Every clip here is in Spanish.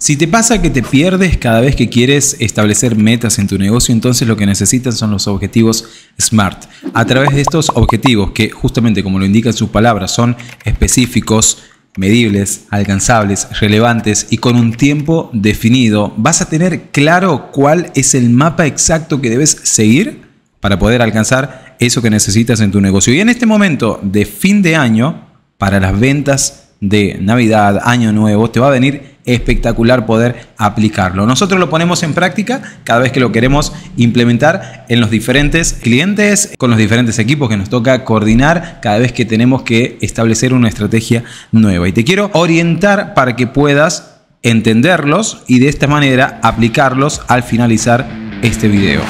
Si te pasa que te pierdes cada vez que quieres establecer metas en tu negocio, entonces lo que necesitas son los objetivos SMART. A través de estos objetivos, que justamente como lo indican sus palabras, son específicos, medibles, alcanzables, relevantes y con un tiempo definido, vas a tener claro cuál es el mapa exacto que debes seguir para poder alcanzar eso que necesitas en tu negocio. Y en este momento de fin de año, para las ventas de Navidad, Año Nuevo, te va a venir espectacular poder aplicarlo. Nosotros lo ponemos en práctica cada vez que lo queremos implementar en los diferentes clientes, con los diferentes equipos que nos toca coordinar cada vez que tenemos que establecer una estrategia nueva. Y te quiero orientar para que puedas entenderlos y de esta manera aplicarlos al finalizar este video.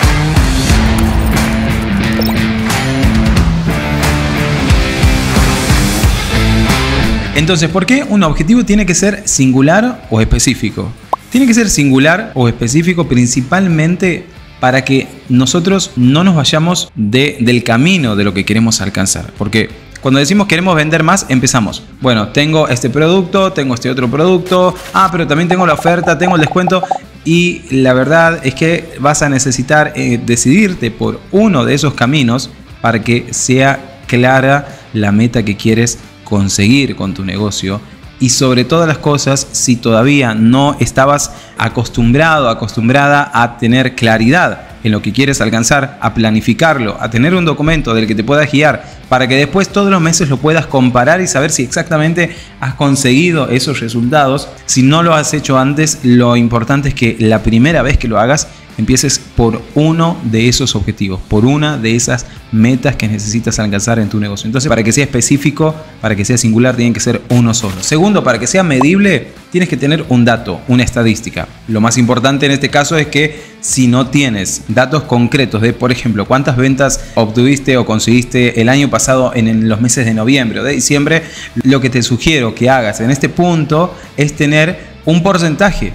Entonces, ¿por qué un objetivo tiene que ser singular o específico? Tiene que ser singular o específico principalmente para que nosotros no nos vayamos del camino de lo que queremos alcanzar. Porque cuando decimos queremos vender más, empezamos. Bueno, tengo este producto, tengo este otro producto, ah, pero también tengo la oferta, tengo el descuento. Y la verdad es que vas a necesitar eh, decidirte por uno de esos caminos para que sea clara la meta que quieres conseguir con tu negocio y sobre todas las cosas, si todavía no estabas acostumbrado, acostumbrada a tener claridad en lo que quieres alcanzar, a planificarlo, a tener un documento del que te puedas guiar para que después todos los meses lo puedas comparar y saber si exactamente has conseguido esos resultados. Si no lo has hecho antes, lo importante es que la primera vez que lo hagas empieces por uno de esos objetivos, por una de esas metas que necesitas alcanzar en tu negocio. Entonces, para que sea específico, para que sea singular, tienen que ser uno solo. Segundo, para que sea medible, tienes que tener un dato, una estadística. Lo más importante en este caso es que si no tienes datos concretos de, por ejemplo, cuántas ventas obtuviste o conseguiste el año pasado en los meses de noviembre o de diciembre, lo que te sugiero que hagas en este punto es tener un porcentaje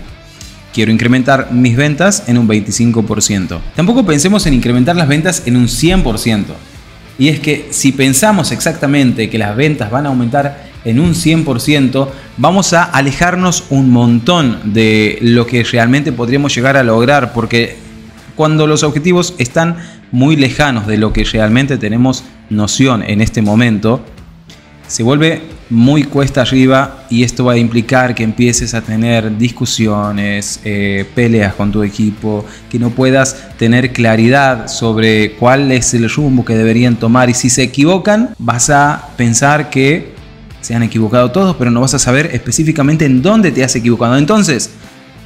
quiero incrementar mis ventas en un 25%. Tampoco pensemos en incrementar las ventas en un 100%. Y es que si pensamos exactamente que las ventas van a aumentar en un 100%, vamos a alejarnos un montón de lo que realmente podríamos llegar a lograr, porque cuando los objetivos están muy lejanos de lo que realmente tenemos noción en este momento, se vuelve muy cuesta arriba y esto va a implicar que empieces a tener discusiones, eh, peleas con tu equipo, que no puedas tener claridad sobre cuál es el rumbo que deberían tomar y si se equivocan vas a pensar que se han equivocado todos, pero no vas a saber específicamente en dónde te has equivocado. Entonces,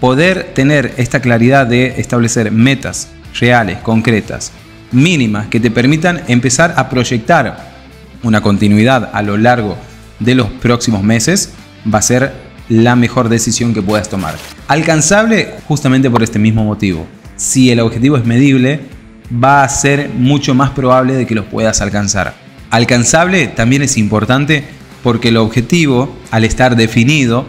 poder tener esta claridad de establecer metas reales, concretas, mínimas, que te permitan empezar a proyectar una continuidad a lo largo de los próximos meses, va a ser la mejor decisión que puedas tomar. Alcanzable justamente por este mismo motivo. Si el objetivo es medible, va a ser mucho más probable de que los puedas alcanzar. Alcanzable también es importante porque el objetivo, al estar definido,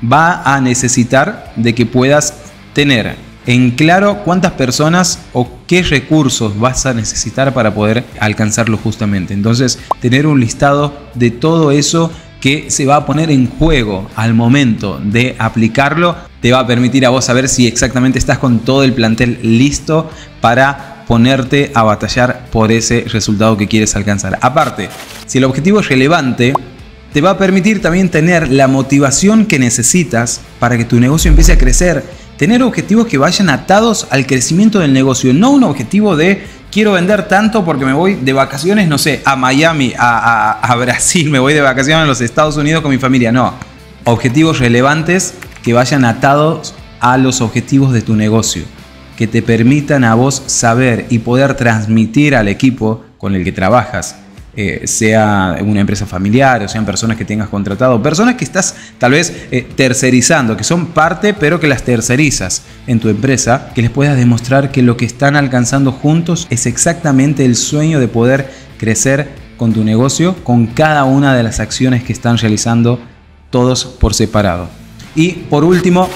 va a necesitar de que puedas tener en claro cuántas personas o qué recursos vas a necesitar para poder alcanzarlo justamente. Entonces, tener un listado de todo eso que se va a poner en juego al momento de aplicarlo te va a permitir a vos saber si exactamente estás con todo el plantel listo para ponerte a batallar por ese resultado que quieres alcanzar. Aparte, si el objetivo es relevante, te va a permitir también tener la motivación que necesitas para que tu negocio empiece a crecer. Tener objetivos que vayan atados al crecimiento del negocio, no un objetivo de quiero vender tanto porque me voy de vacaciones, no sé, a Miami, a, Brasil, me voy de vacaciones a los Estados Unidos con mi familia, no. Objetivos relevantes que vayan atados a los objetivos de tu negocio, que te permitan a vos saber y poder transmitir al equipo con el que trabajas eh, sea una empresa familiar o sean personas que tengas contratado, personas que estás tal vez eh, tercerizando, que son parte pero que las tercerizas en tu empresa, que les puedas demostrar que lo que están alcanzando juntos es exactamente el sueño de poder crecer con tu negocio, con cada una de las acciones que están realizando todos por separado. Y por último,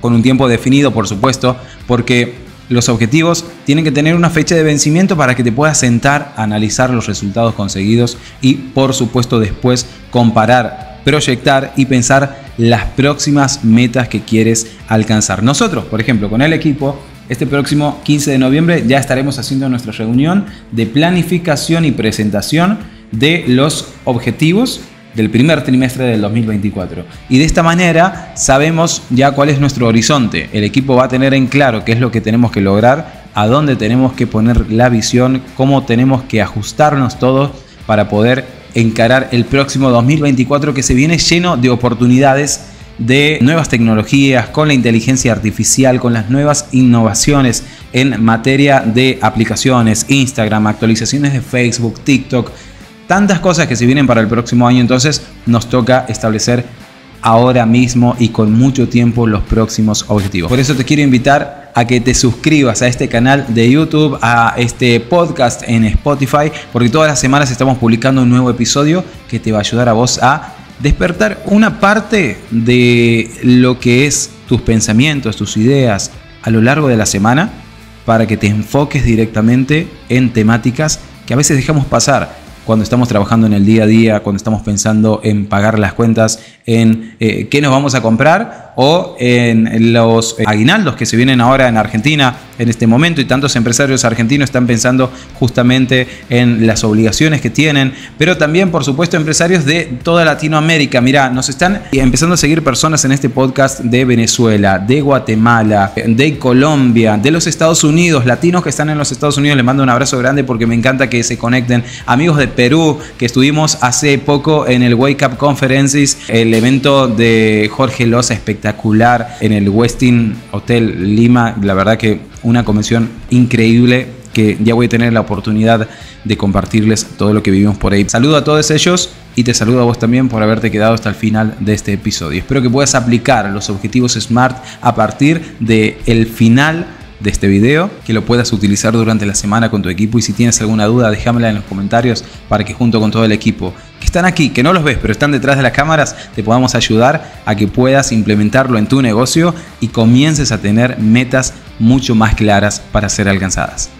con un tiempo definido, por supuesto, porque los objetivos tienen que tener una fecha de vencimiento para que te puedas sentar analizar los resultados conseguidos y por supuesto después comparar, proyectar y pensar las próximas metas que quieres alcanzar. Nosotros, por ejemplo, con el equipo, este próximo 15 de noviembre ya estaremos haciendo nuestra reunión de planificación y presentación de los objetivos del primer trimestre del 2024. Y de esta manera sabemos ya cuál es nuestro horizonte. El equipo va a tener en claro qué es lo que tenemos que lograr, a dónde tenemos que poner la visión, cómo tenemos que ajustarnos todos para poder encarar el próximo 2024 que se viene lleno de oportunidades de nuevas tecnologías, con la inteligencia artificial, con las nuevas innovaciones en materia de aplicaciones, Instagram, actualizaciones de Facebook, TikTok, tantas cosas que se vienen para el próximo año, entonces nos toca establecer ahora mismo y con mucho tiempo los próximos objetivos. Por eso te quiero invitar a que te suscribas a este canal de YouTube, a este podcast en Spotify, porque todas las semanas estamos publicando un nuevo episodio que te va a ayudar a vos a despertar una parte de lo que es tus pensamientos, tus ideas a lo largo de la semana para que te enfoques directamente en temáticas que a veces dejamos pasar cuando estamos trabajando en el día a día, cuando estamos pensando en pagar las cuentas, en eh, qué nos vamos a comprar o en los aguinaldos que se vienen ahora en Argentina en este momento y tantos empresarios argentinos están pensando justamente en las obligaciones que tienen, pero también por supuesto empresarios de toda Latinoamérica. Mira, nos están empezando a seguir personas en este podcast de Venezuela, de Guatemala, de Colombia, de los Estados Unidos, latinos que están en los Estados Unidos, les mando un abrazo grande porque me encanta que se conecten, amigos de Perú, que estuvimos hace poco en el Wake Up Conferences, el evento de Jorge Loza espectacular en el Westin Hotel Lima, la verdad que una convención increíble que ya voy a tener la oportunidad de compartirles todo lo que vivimos por ahí. Saludo a todos ellos y te saludo a vos también por haberte quedado hasta el final de este episodio. Espero que puedas aplicar los objetivos SMART a partir del el final de este video, que lo puedas utilizar durante la semana con tu equipo y si tienes alguna duda déjamela en los comentarios para que junto con todo el equipo están aquí, que no los ves pero están detrás de las cámaras, te podamos ayudar a que puedas implementarlo en tu negocio y comiences a tener metas mucho más claras para ser alcanzadas.